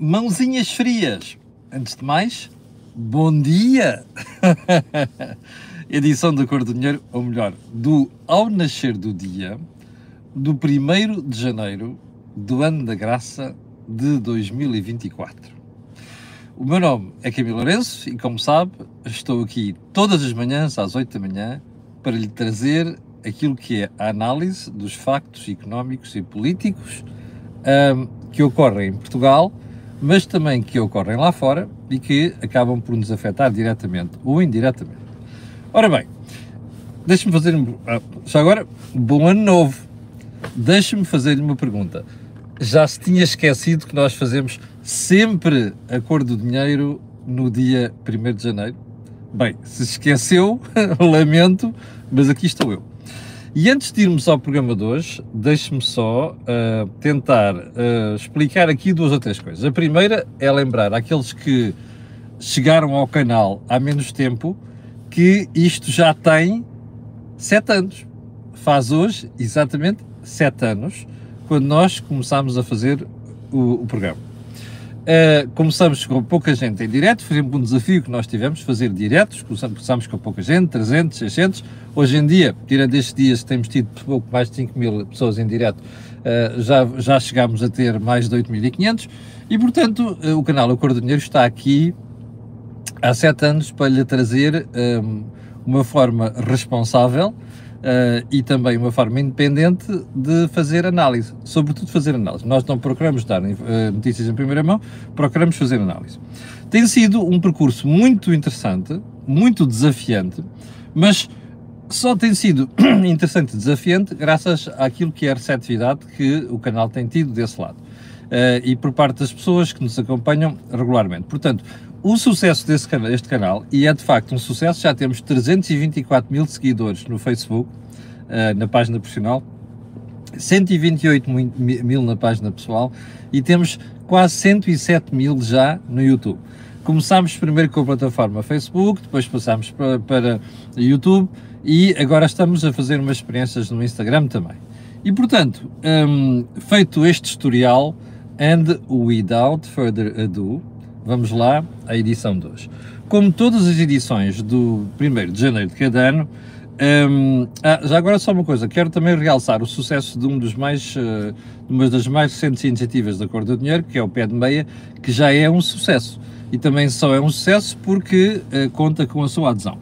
Mãozinhas frias. Antes de mais, bom dia! Edição da Cor do Dinheiro, ou melhor, do Ao Nascer do Dia, do 1 de janeiro do ano da graça de 2024. O meu nome é Camilo Lourenço e, como sabe, estou aqui todas as manhãs às 8 da manhã para lhe trazer aquilo que é a análise dos factos económicos e políticos um, que ocorrem em Portugal mas também que ocorrem lá fora e que acabam por nos afetar diretamente ou indiretamente. Ora bem, deixe-me fazer. Ah, já agora, bom ano novo. Deixe-me fazer-lhe uma pergunta. Já se tinha esquecido que nós fazemos sempre a cor do dinheiro no dia 1 de janeiro? Bem, se esqueceu, lamento, mas aqui estou eu. E antes de irmos ao programa de hoje, deixe-me só uh, tentar uh, explicar aqui duas ou três coisas. A primeira é lembrar àqueles que chegaram ao canal há menos tempo que isto já tem sete anos. Faz hoje exatamente sete anos, quando nós começámos a fazer o, o programa. Uh, começamos com pouca gente em direto, foi um desafio que nós tivemos, fazer diretos, começámos com pouca gente, 300, 600, hoje em dia, tirando estes dias temos tido pouco mais de 5 mil pessoas em direto, uh, já, já chegámos a ter mais de 8.500 e portanto uh, o canal Acordo Dinheiro está aqui há 7 anos para lhe trazer um, uma forma responsável uh, e também uma forma independente de fazer análise, sobretudo fazer análise. Nós não procuramos dar uh, notícias em primeira mão, procuramos fazer análise. Tem sido um percurso muito interessante, muito desafiante, mas só tem sido interessante e desafiante graças àquilo que é a receptividade que o canal tem tido desse lado. Uh, e por parte das pessoas que nos acompanham regularmente. Portanto, o sucesso deste canal, e é de facto um sucesso, já temos 324 mil seguidores no Facebook, uh, na página profissional, 128 mil na página pessoal e temos quase 107 mil já no YouTube. Começámos primeiro com a plataforma Facebook, depois passámos para, para YouTube e agora estamos a fazer umas experiências no Instagram também. E portanto, um, feito este tutorial, and without further ado, Vamos lá à edição 2. Como todas as edições do 1 de janeiro de cada ano, um, ah, já agora só uma coisa, quero também realçar o sucesso de um dos mais, uh, uma das mais recentes iniciativas da Cor do Dinheiro, que é o Pé de Meia, que já é um sucesso. E também só é um sucesso porque uh, conta com a sua adesão.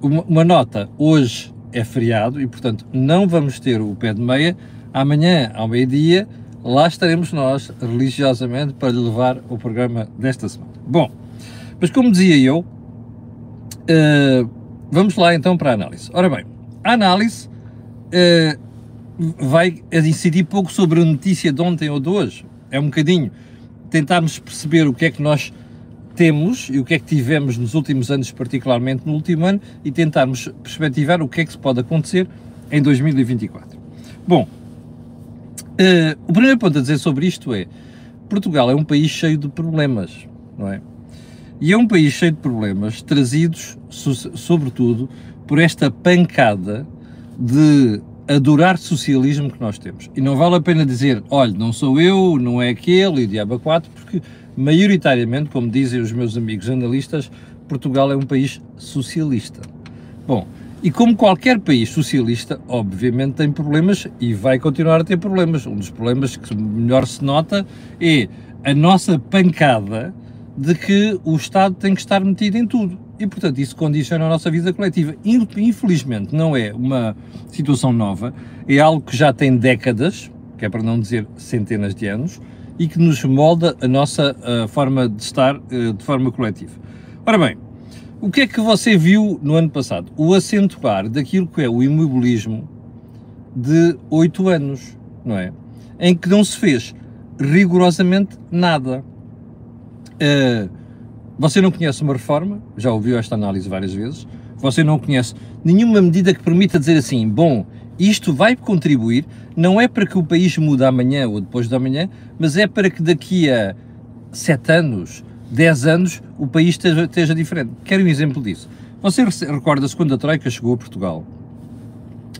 Uma, uma, nota, hoje é feriado e, portanto, não vamos ter o Pé de Meia. Amanhã, ao meio-dia, lá estaremos nós, religiosamente, para levar o programa desta semana. Bom, mas como dizia eu, uh, vamos lá então para a análise. Ora bem, a análise uh, vai decidir pouco sobre a notícia de ontem ou de hoje. É um bocadinho tentarmos perceber o que é que nós temos e o que é que tivemos nos últimos anos, particularmente no último ano, e tentarmos perspectivar o que é que se pode acontecer em 2024. Bom, Uh, o primeiro ponto a dizer sobre isto é: Portugal é um país cheio de problemas, não é? E é um país cheio de problemas trazidos, sobretudo, por esta pancada de adorar socialismo que nós temos. E não vale a pena dizer, olha, não sou eu, não é aquele, e diabo 4, porque maioritariamente, como dizem os meus amigos analistas, Portugal é um país socialista. Bom, e como qualquer país socialista, obviamente tem problemas e vai continuar a ter problemas. Um dos problemas que melhor se nota é a nossa pancada de que o Estado tem que estar metido em tudo. E, portanto, isso condiciona a nossa vida coletiva. Infelizmente, não é uma situação nova, é algo que já tem décadas, que é para não dizer centenas de anos, e que nos molda a nossa uh, forma de estar uh, de forma coletiva. Ora bem, o que é que você viu no ano passado? O acentuar daquilo que é o imobilismo de oito anos, não é? Em que não se fez rigorosamente nada. Uh, você não conhece uma reforma, já ouviu esta análise várias vezes, você não conhece nenhuma medida que permita dizer assim, bom, isto vai contribuir, não é para que o país mude amanhã ou depois de amanhã, mas é para que daqui a sete anos, 10 anos o país esteja, esteja diferente. Quero um exemplo disso. Você recorda-se quando a Troika chegou a Portugal,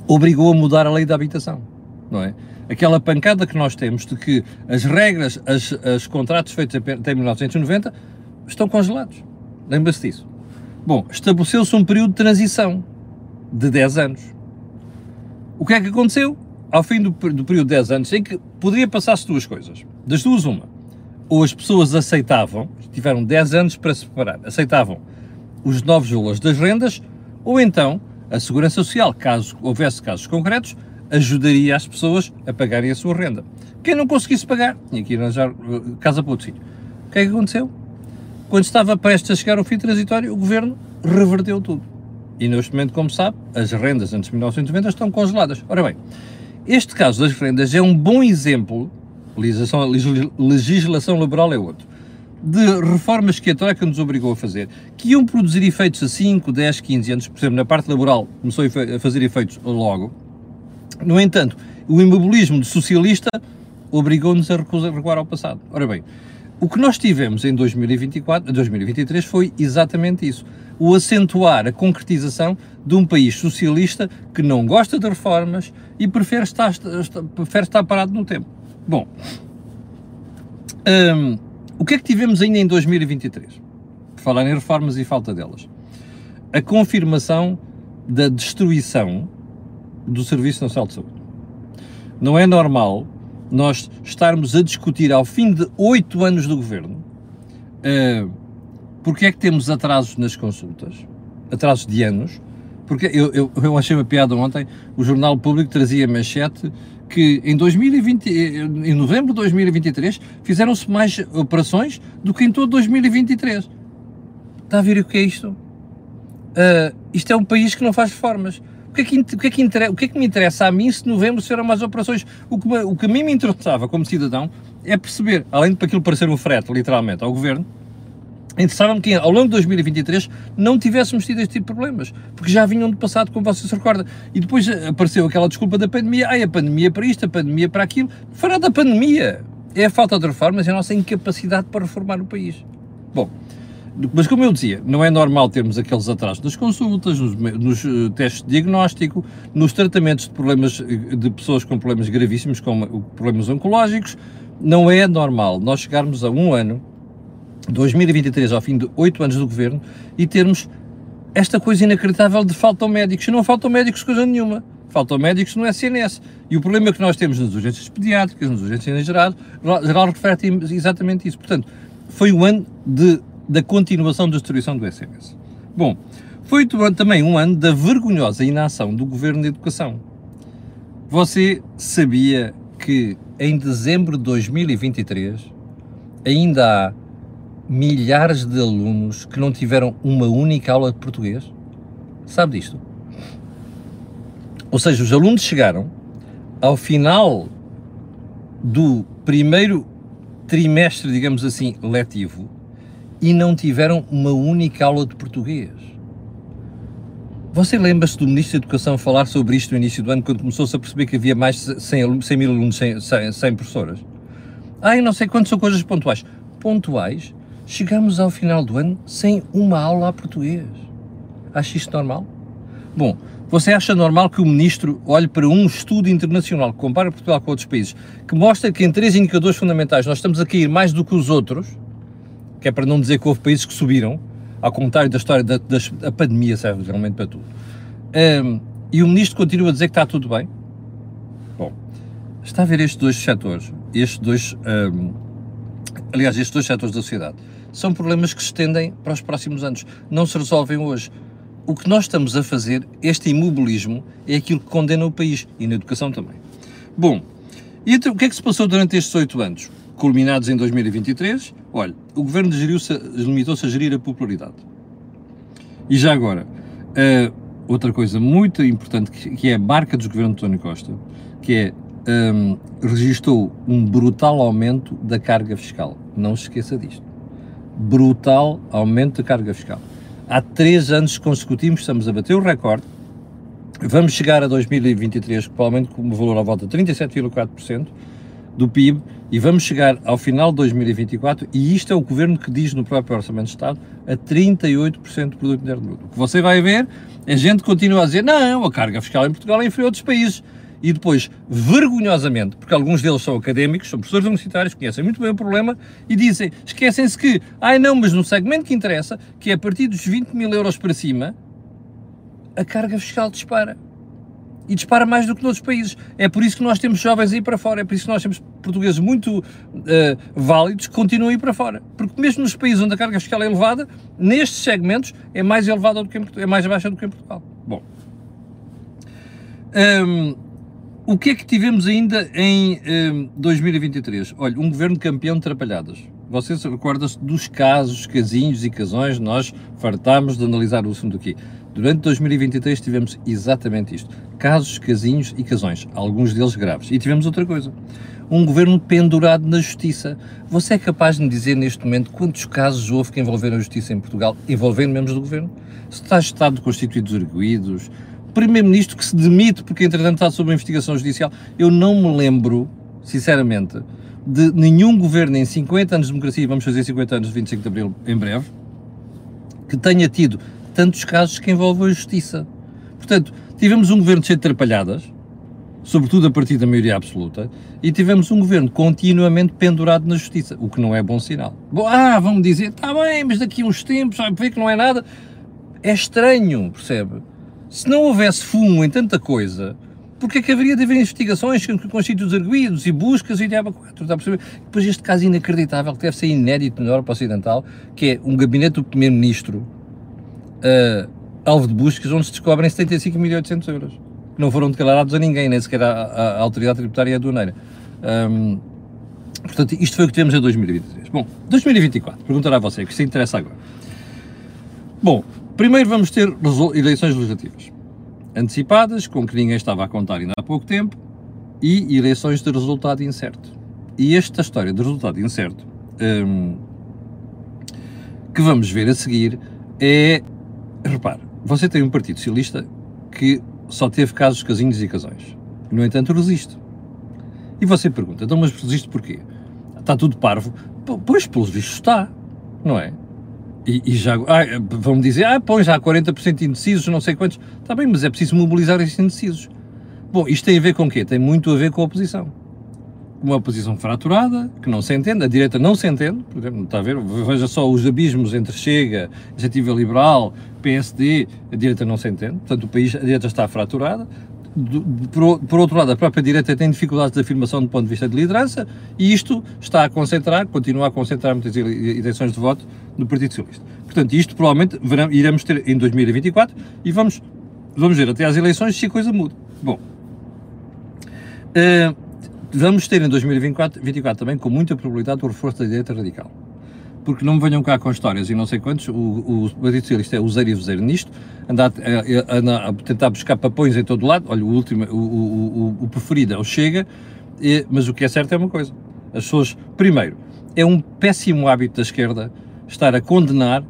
obrigou a mudar a lei da habitação. Não é? Aquela pancada que nós temos de que as regras, as, os contratos feitos até 1990 estão congelados. Lembra-se disso? Bom, estabeleceu-se um período de transição de 10 anos. O que é que aconteceu? Ao fim do, do período de 10 anos, em que poderia passar-se duas coisas. Das duas, uma. Ou as pessoas aceitavam, tiveram 10 anos para se preparar, aceitavam os novos valores das rendas, ou então a Segurança Social, caso houvesse casos concretos, ajudaria as pessoas a pagarem a sua renda. Quem não conseguisse pagar, tinha que ir arranjar uh, casa para outro sítio. O que é que aconteceu? Quando estava prestes a chegar ao fim transitório, o governo reverteu tudo. E neste momento, como sabe, as rendas antes de 1990 estão congeladas. Ora bem, este caso das rendas é um bom exemplo, legislação, legislação laboral é outro, de reformas que a Troika nos obrigou a fazer, que iam produzir efeitos a 5, 10, 15 anos, por exemplo, na parte laboral começou a fazer efeitos logo. No entanto, o imobilismo socialista obrigou-nos a recuar ao passado. Ora bem, o que nós tivemos em 2024, 2023 foi exatamente isso. O acentuar a concretização de um país socialista que não gosta de reformas e prefere estar, prefere estar parado no tempo. Bom, hum, o que é que tivemos ainda em 2023? Por falar em reformas e falta delas. A confirmação da destruição do Serviço Nacional de Saúde. Não é normal nós estarmos a discutir ao fim de oito anos do governo uh, porque é que temos atrasos nas consultas, atrasos de anos, porque eu, eu, eu achei uma piada ontem, o Jornal Público trazia manchete que em 2020, em novembro de 2023, fizeram-se mais operações do que em todo 2023. Está a ver o que é isto? Uh, isto é um país que não faz reformas. O que, é que, o, que é que o que é que me interessa a mim se novembro serão mais operações? O que, o que a mim me interessava como cidadão é perceber, além de aquilo parecer um frete, literalmente, ao governo, interessava-me que ao longo de 2023 não tivéssemos tido este tipo de problemas, porque já vinham do passado, como você se recorda. E depois apareceu aquela desculpa da pandemia, ai, a pandemia para isto, a pandemia para aquilo. Fará da pandemia. É a falta de reformas e a nossa incapacidade para reformar o país. Bom, mas como eu dizia, não é normal termos aqueles atrasos nas consultas, nos, nos uh, testes de diagnóstico, nos tratamentos de problemas eh, de pessoas com problemas gravíssimos, como problemas oncológicos. Não é normal nós chegarmos a um ano, 2023, ao fim de oito anos do governo, e termos esta coisa inacreditável de faltam médicos. E não faltam médicos coisa nenhuma. Faltam médicos no SNS. E o problema que nós temos nas urgências pediátricas, nas urgências em geral, geral reflete exatamente isso. Portanto, foi o ano de da continuação da destruição do SMS. Bom, foi também um ano da vergonhosa inação do Governo de Educação. Você sabia que em dezembro de 2023 ainda há milhares de alunos que não tiveram uma única aula de português? Sabe disto? Ou seja, os alunos chegaram ao final do primeiro trimestre, digamos assim, letivo, e não tiveram uma única aula de português. Você lembra-se do Ministro da Educação falar sobre isto no início do ano, quando começou-se a perceber que havia mais de 100, 100 mil alunos sem, sem, sem professoras? Ai, não sei quantas são coisas pontuais. Pontuais? Chegamos ao final do ano sem uma aula a português. Acha isto normal? Bom, você acha normal que o Ministro olhe para um estudo internacional que compara Portugal com outros países, que mostra que em três indicadores fundamentais nós estamos a cair mais do que os outros, que é para não dizer que houve países que subiram, ao contrário da história da, pandemia, serve realmente para tudo. Um, e o ministro continua a dizer que está tudo bem. Bom, está a ver estes dois setores, estes dois, um, aliás, estes dois setores da sociedade, são problemas que se estendem para os próximos anos, não se resolvem hoje. O que nós estamos a fazer, este imobilismo, é aquilo que condena o país e na educação também. Bom, e então, o que é que se passou durante estes oito anos? culminados em 2023, olha, o governo limitou-se a gerir a popularidade. E já agora, uh, outra coisa muito importante que, que, é a marca dos governos de António Costa, que é um, registrou um brutal aumento da carga fiscal. Não se esqueça disto. Brutal aumento da carga fiscal. Há três anos consecutivos estamos a bater o recorde. Vamos chegar a 2023 provavelmente com um valor à volta de 37,4% do PIB e vamos chegar ao final de 2024, e isto é o governo que diz no próprio Orçamento de Estado, a 38% do produto interno bruto. O que você vai ver é gente continua a dizer, não, a carga fiscal em Portugal é inferior a outros países. e depois, vergonhosamente, porque alguns deles são académicos, são professores universitários, conhecem muito bem o problema e dizem, esquecem-se que, ai não, mas no segmento que interessa, que é a partir dos 20 mil euros para cima, a carga fiscal dispara. E dispara mais do que noutros países. É por isso que nós temos jovens aí para fora, é por isso que nós temos portugueses muito uh, válidos que continuam a ir para fora. Porque mesmo nos países onde a carga fiscal é elevada, nestes segmentos é mais elevada do que em, é mais baixa do que em Portugal. Bom. Um, o que é que tivemos ainda em um, 2023? Olha, um governo campeão de trapalhadas. Vocês recordam-se dos casos, casinhos e casões, nós fartámos de analisar o assunto aqui. Durante 2023 tivemos exatamente isto: casos, casinhos e casões, alguns deles graves. E tivemos outra coisa: um governo pendurado na justiça. Você é capaz de me dizer neste momento quantos casos houve que envolveram a justiça em Portugal, envolvendo membros do governo? Se está Estado constituídos arguídos, Primeiro-Ministro que se demite porque, entretanto, está sob investigação judicial. Eu não me lembro, sinceramente, de nenhum governo em 50 anos de democracia, vamos fazer 50 anos de 25 de Abril em breve, que tenha tido tantos casos que envolvam a justiça. Portanto, tivemos um governo cheio de atrapalhadas, sobretudo a partir da maioria absoluta, e tivemos um governo continuamente pendurado na justiça, o que não é bom sinal. Bom, ah, vão-me dizer, está bem, mas daqui a uns tempos vai ver que não é nada. É estranho, percebe? Se não houvesse fumo em tanta coisa, porque é que haveria de haver investigações com sítios arguídos e buscas e diabo 4, está a perceber? Depois este caso inacreditável, que deve ser inédito na Europa Ocidental, que é um gabinete do Primeiro-Ministro uh, alvo de buscas, onde se descobrem 75.800 euros, que não foram declarados a ninguém, nem sequer à, à, Autoridade Tributária Aduaneira. Um, portanto, isto foi o que temos em 2023. Bom, 2024, perguntará a você, que se interessa agora. Bom, primeiro vamos ter eleições legislativas antecipadas, com que ninguém estava a contar ainda há pouco tempo, e eleições de resultado incerto. E esta história de resultado incerto, um, que vamos ver a seguir, é repare, você tem um Partido Socialista que só teve casos, casinhos e casões. No entanto, resiste. E você pergunta, então, mas resiste porquê? Está tudo parvo? Pois, pelos vistos está, não é? E, e já, ah, vão-me dizer, ah, põe já 40% indecisos, não sei quantos. Está bem, mas é preciso mobilizar esses indecisos. Bom, isto tem a ver com o quê? Tem muito a ver com a oposição uma oposição fraturada, que não se entende, a direita não se entende, por exemplo, está a ver, veja só os abismos entre Chega, Iniciativa Liberal, PSD, a direita não se entende, portanto o país, a direita está fraturada, por, por, outro lado, a própria direita tem dificuldades de afirmação do ponto de vista de liderança e isto está a concentrar, continua a concentrar muitas eleições de voto no Partido Socialista. Portanto, isto provavelmente verão, iremos ter em 2024 e vamos, vamos ver até às eleições se a coisa muda. Bom, uh, vamos ter em 2024 também, com muita probabilidade, o reforço da direita radical. Porque não me venham cá com histórias e não sei quantos, o, o Partido Socialista é usar e fazer nisto, andar a, a, a, tentar buscar papões em todo lado, olha, o último, o, o, o preferido é o Chega, e, mas o que é certo é uma coisa, as pessoas, primeiro, é um péssimo hábito da esquerda estar a condenar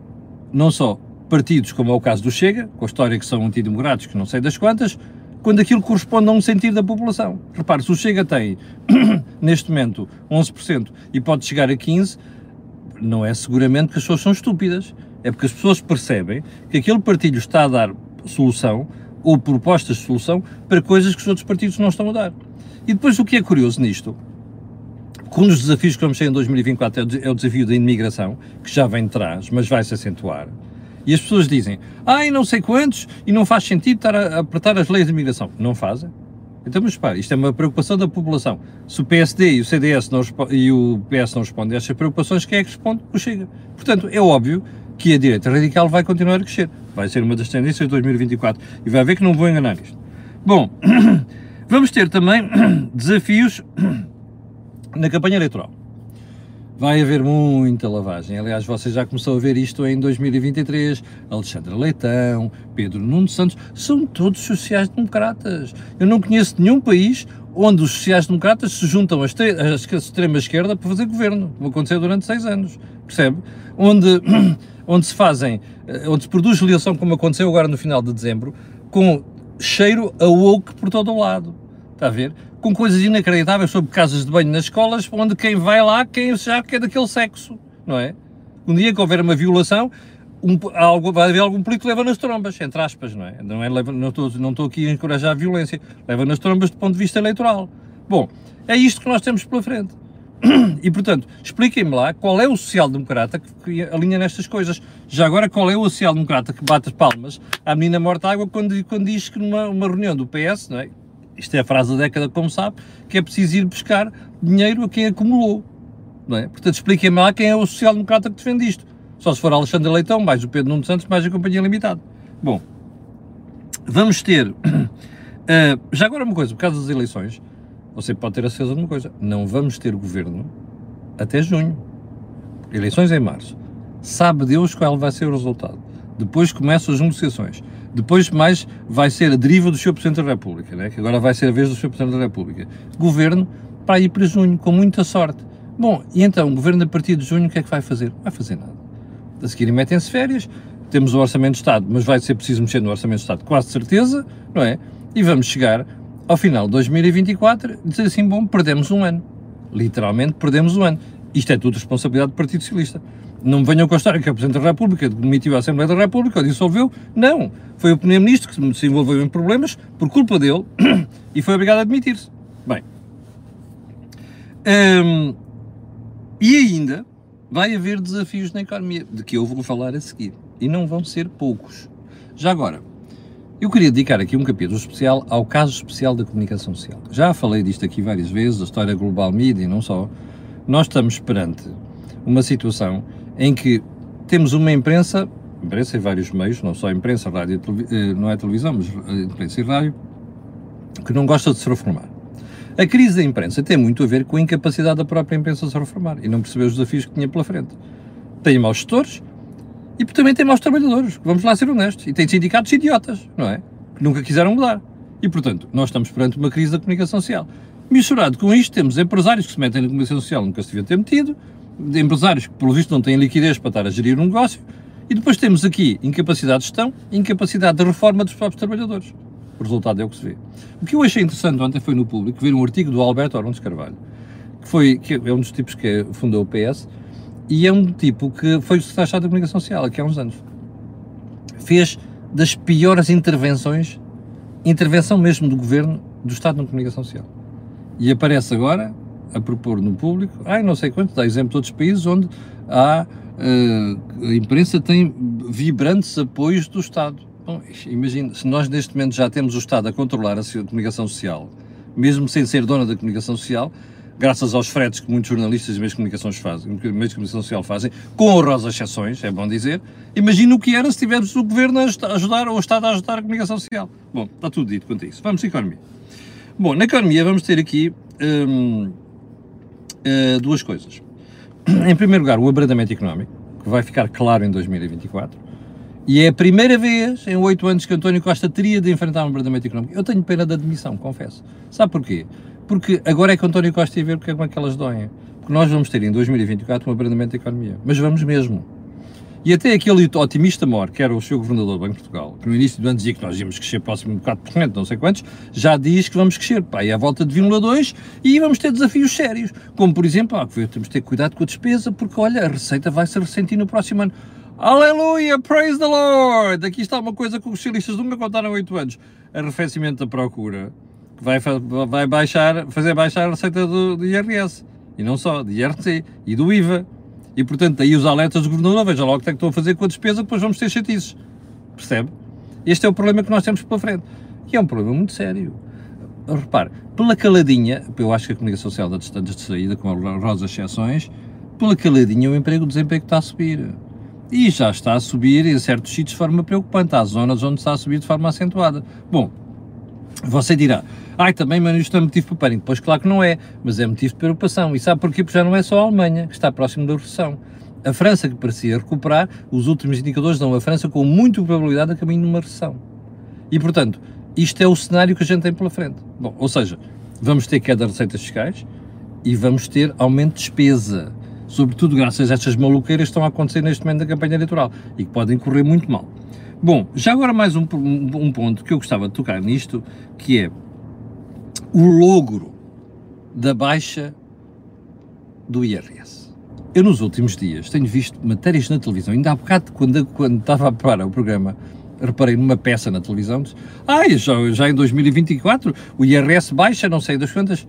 não só partidos, como é o caso do Chega, com a história que são antidemocratos, que não sei das quantas, quando aquilo corresponde a um sentido da população. Repare, se o Chega tem, neste momento, 11% e pode chegar a 15%, não é seguramente que as pessoas são estúpidas. É porque as pessoas percebem que aquele partido está a dar solução ou propostas de solução para coisas que os outros partidos não estão a dar. E depois o que é curioso nisto, um dos desafios que vamos ter em 2024 é o desafio da imigração, que já vem de trás, mas vai se acentuar e as pessoas dizem, ai, não sei quantos, e não faz sentido estar a apertar as leis de imigração. Não fazem. Então, mas repare, isto é uma preocupação da população. Se o PSD e o CDS não, e o PS não respondem a estas preocupações, quem é que responde? O Chega. Portanto, é óbvio que a direita radical vai continuar a crescer. Vai ser uma das tendências de 2024. E vai ver que não vou enganar isto. Bom, vamos ter também desafios na campanha eleitoral vai haver muita lavagem. Aliás, você já começou a ver isto em 2023. Alexandre Leitão, Pedro Nuno Santos, são todos sociais-democratas. Eu não conheço nenhum país onde os sociais-democratas se juntam à extrema-esquerda para fazer governo. Vai acontecer durante seis anos, percebe? Onde, onde se fazem, eh, onde se produz ligação, como aconteceu agora no final de dezembro, com cheiro a woke por todo o lado. Está a ver? Com coisas inacreditáveis sobre casas de banho nas escolas, onde quem vai lá, quem já que é daquele sexo, não é? Um dia que houver uma violação, um, algo, vai haver algum político que leva nas trombas, entre aspas, não é? Não, é, não, estou, não estou aqui a encorajar a violência, leva nas trombas do ponto de vista eleitoral. Bom, é isto que nós temos pela frente. E, portanto, expliquem-me lá qual é o social-democrata que alinha nestas coisas. Já agora, qual é o social-democrata que bate as palmas à menina morta água quando, quando diz que numa uma reunião do PS, não é? Isto é a frase da década, como sabe, que é preciso ir buscar dinheiro a quem acumulou. Não é? Portanto, expliquem-me lá quem é o social-democrata que defende isto. Só se for Alexandre Leitão, mais o Pedro Nuno Santos, mais a Companhia Limitada. Bom, vamos ter. Uh, já agora uma coisa, por causa das eleições, você pode ter a certeza de uma coisa: não vamos ter governo até junho. Eleições em março. Sabe Deus qual vai ser o resultado. Depois começam as negociações. Depois mais vai ser a deriva do Sr. Presidente da República, né? que agora vai ser a vez do Sr. Presidente da República. Governo para ir para junho, com muita sorte. Bom, e então, o Governo a partir de junho o que é que vai fazer? Não vai fazer nada a seguir metem-se férias, temos o Orçamento de Estado, mas vai ser preciso mexer no Orçamento de Estado, quase certeza, não é? E vamos chegar ao final de 2024 e dizer assim, bom, perdemos um ano. Literalmente perdemos um ano. Isto é tudo responsabilidade do Partido Socialista. Não me venham a história que o Presidente da República demitiu a Assembleia da República ou dissolveu. Não. Foi o Primeiro-Ministro que se envolveu em problemas por culpa dele e foi obrigado a admitir-se. Bem. Hum, e ainda, vai haver desafios na economia, de que eu vou falar a seguir. E não vão ser poucos. Já agora, eu queria dedicar aqui um capítulo especial ao caso especial da comunicação social. Já falei disto aqui várias vezes, a história global media e não só. Nós estamos perante uma situação em que temos uma imprensa, imprensa em vários meios, não só imprensa, rádio, eh, não é televisão, mas eh, imprensa e rádio, que não gosta de se reformar. A crise da imprensa tem muito a ver com a incapacidade da própria imprensa de se reformar e não perceber os desafios que tinha pela frente. Tem maus gestores e também tem maus trabalhadores, vamos lá ser honestos, e tem sindicatos idiotas, não é? Que nunca quiseram mudar. E, portanto, nós estamos perante uma crise da comunicação social. Misturado com isto, temos empresários que se metem na comunicação social, nunca se deviam ter metido, empresários que, pelo visto, não têm liquidez para estar a gerir um negócio, e depois temos aqui incapacidade de gestão e incapacidade de reforma dos próprios trabalhadores. O resultado é o que se vê. O que eu achei interessante ontem foi no público ver um artigo do Alberto Orontes Carvalho, que, foi, que é um dos tipos que fundou o PS, e é um tipo que foi o secretário da Comunicação Social aqui há uns anos. Fez das piores intervenções, intervenção mesmo do governo, do Estado na comunicação social. E aparece agora a propor no público, ai não sei quanto, dá exemplo de outros países onde há, uh, a imprensa tem vibrantes apoios do Estado. Bom, imagina, se nós neste momento já temos o Estado a controlar a comunicação social, mesmo sem ser dona da comunicação social, graças aos fretes que muitos jornalistas e meios de comunicação fazem, meios de comunicação social fazem, com honrosas exceções, é bom dizer, imagina o que era se tivéssemos o Governo a ajudar, ou o Estado a ajudar a comunicação social. Bom, está tudo dito quanto a isso. Vamos à economia. Bom, na economia vamos ter aqui hum, uh, duas coisas. Em primeiro lugar, o abrandamento económico, que vai ficar claro em 2024, e é a primeira vez em oito anos que António Costa teria de enfrentar um abrandamento económico. Eu tenho pena da admissão, confesso. Sabe porquê? Porque agora é que António Costa ia ver porque é como é que elas doem. Porque nós vamos ter em 2024 um abrandamento da economia. Mas vamos mesmo. E até aquele otimista mor, que era o seu governador do Banco de Portugal, que no início do ano dizia que nós íamos crescer próximo de 4%, não sei quantos, já diz que vamos crescer, pá, e à volta de 1,2% e vamos ter desafios sérios. Como, por exemplo, ah, temos de ter cuidado com a despesa, porque, olha, a receita vai se ressentir no próximo ano. Aleluia, praise the Lord! Aqui está uma coisa que os socialistas nunca contaram há 8 anos. Arrefecimento da procura, que vai, vai baixar, fazer baixar a receita do, do IRS. E não só, do IRC e do IVA. E, portanto, aí os alertas do governador, veja logo o que é que estão a fazer com a despesa, depois vamos ter chatices. Percebe? Este é o problema que nós temos pela frente. E é um problema muito sério. Repare, pela caladinha, eu acho que a comunicação social dá distantes de saída, com rosas exceções, pela caladinha o emprego, o desemprego está a subir e já está a subir em certos sítios de forma preocupante. Há zonas onde está a subir de forma acentuada. Bom, você dirá, ai, também, mas isto é motivo para pânico. Pois claro que não é, mas é motivo de preocupação. E sabe porquê? Porque já não é só a Alemanha que está próximo da recessão. A França, que parecia recuperar, os últimos indicadores dão a França com muita probabilidade a caminho de uma recessão. E, portanto, isto é o cenário que a gente tem pela frente. Bom, ou seja, vamos ter queda de receitas fiscais e vamos ter aumento de despesa sobretudo graças a estas maluqueiras que estão a acontecer neste momento da campanha eleitoral e que podem correr muito mal. Bom, já agora mais um, um, um ponto que eu gostava de tocar nisto, que é o logro da baixa do IRS. eu nos últimos dias tenho visto matérias na televisão, ainda há bocado, quando, quando estava a preparar o programa, reparei numa peça na televisão, disse, ah, já, já em 2024 o IRS baixa, não sei das quantas.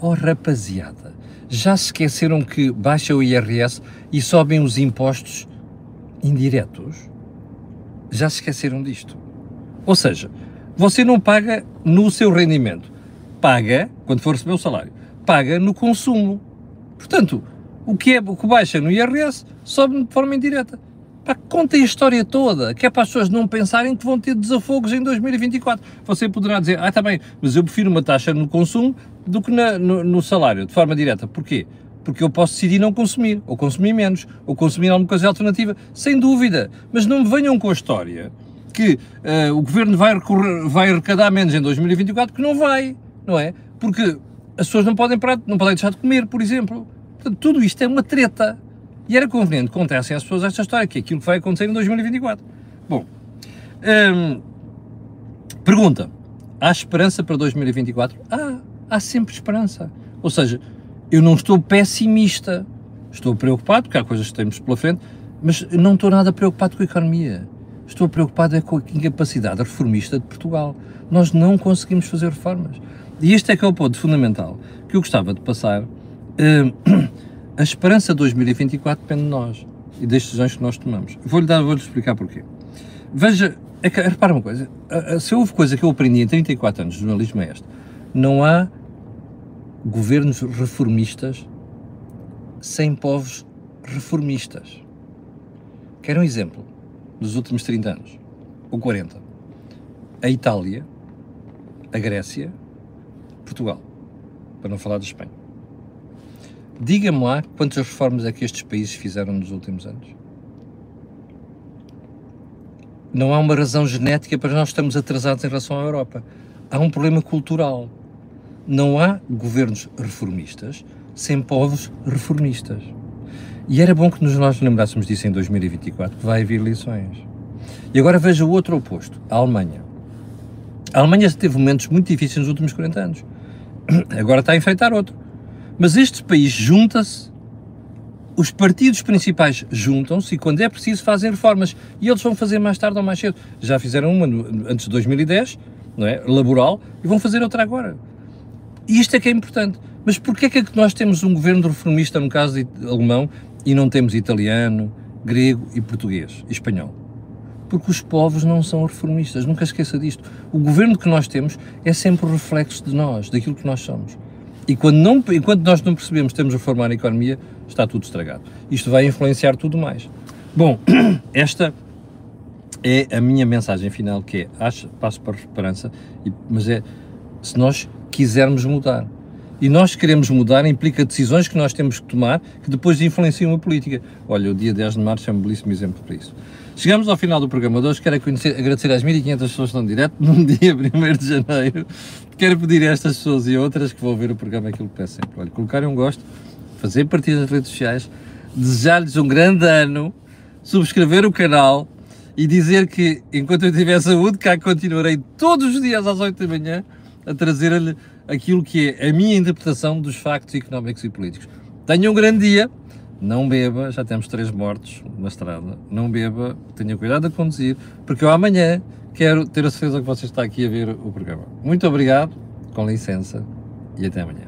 Oh, rapaziada, já se esqueceram que baixa o IRS e sobem os impostos indiretos? Já se esqueceram disto? Ou seja, você não paga no seu rendimento, paga, quando for receber o salário, paga no consumo. Portanto, o que, é, o que baixa no IRS sobe de forma indireta. Pá, conta a história toda, que é para as pessoas não pensarem que vão ter desafogos em 2024. Você poderá dizer, ah, está bem, mas eu prefiro uma taxa no consumo do que na, no, no, salário, de forma direta. Porquê? Porque eu posso decidir não consumir, ou consumir menos, ou consumir alguma coisa alternativa, sem dúvida. Mas não me venham com a história que uh, o governo vai, recorrer, vai arrecadar menos em 2024, porque não vai, não é? Porque as pessoas não podem, parar, não podem deixar de comer, por exemplo. Portanto, tudo isto é uma treta. E era conveniente que contassem às pessoas esta história, que é aquilo que vai acontecer em 2024. Bom, hum, pergunta: há esperança para 2024? Ah, há sempre esperança. Ou seja, eu não estou pessimista, estou preocupado, porque há coisas que temos pela frente, mas não estou nada preocupado com a economia. Estou preocupado é com a incapacidade reformista de Portugal. Nós não conseguimos fazer reformas. E este é que é o ponto fundamental que eu gostava de passar. Uh, a esperança de 2024 depende de nós e das decisões que nós tomamos. Vou-lhe dar, vou-lhe explicar porquê. Veja, é que, repara uma coisa, se houve coisa que eu aprendi em 34 anos de jornalismo é esta. Não há governos reformistas sem povos reformistas. Quero um exemplo dos últimos 30 anos, ou 40. A Itália, a Grécia, Portugal, para não falar de Espanha. Diga-me lá quantas reformas é que estes países fizeram nos últimos anos. Não há uma razão genética para nós estarmos atrasados em relação à Europa. Há um problema cultural. Não há governos reformistas sem povos reformistas. E era bom que nós lembrássemos disso em 2024, que vai haver eleições. E agora veja o outro oposto, a Alemanha. A Alemanha teve momentos muito difíceis nos últimos 40 anos. Agora está a enfrentar outro. Mas este país junta-se, os partidos principais juntam-se e quando é preciso fazem reformas. E eles vão fazer mais tarde ou mais cedo. Já fizeram uma antes de 2010, não é? Laboral, e vão fazer outra agora. E isto é que é importante. Mas porquê é que nós temos um governo reformista, no caso alemão, e não temos italiano, grego e português e espanhol? Porque os povos não são reformistas, nunca esqueça disto. O governo que nós temos é sempre o reflexo de nós, daquilo que nós somos. E quando não, enquanto nós não percebemos que temos a formar a economia, está tudo estragado. Isto vai influenciar tudo mais. Bom, esta é a minha mensagem final, que é, acho, passo para a esperança, mas é, se nós quisermos mudar. E nós queremos mudar implica decisões que nós temos que tomar que depois influenciam a política. Olha, o dia 10 de março é um belíssimo exemplo para isso. Chegamos ao final do programa de hoje. Quero conhecer, agradecer às 1.500 pessoas que estão direto num dia 1 de janeiro. Quero pedir a estas pessoas e outras que vão ver o programa aquilo que peço sempre. Olha, colocarem um gosto, fazer partidas nas redes sociais, desejar-lhes um grande ano, subscrever o canal e dizer que enquanto eu tiver saúde, cá continuarei todos os dias às 8 da manhã a trazer-lhe aquilo que é a minha interpretação dos factos económicos e políticos. Tenham um grande dia não beba, já temos três mortos na estrada, não beba, tenha cuidado a conduzir, porque eu amanhã quero ter a certeza que você está aqui a ver o programa. Muito obrigado, com licença e até amanhã.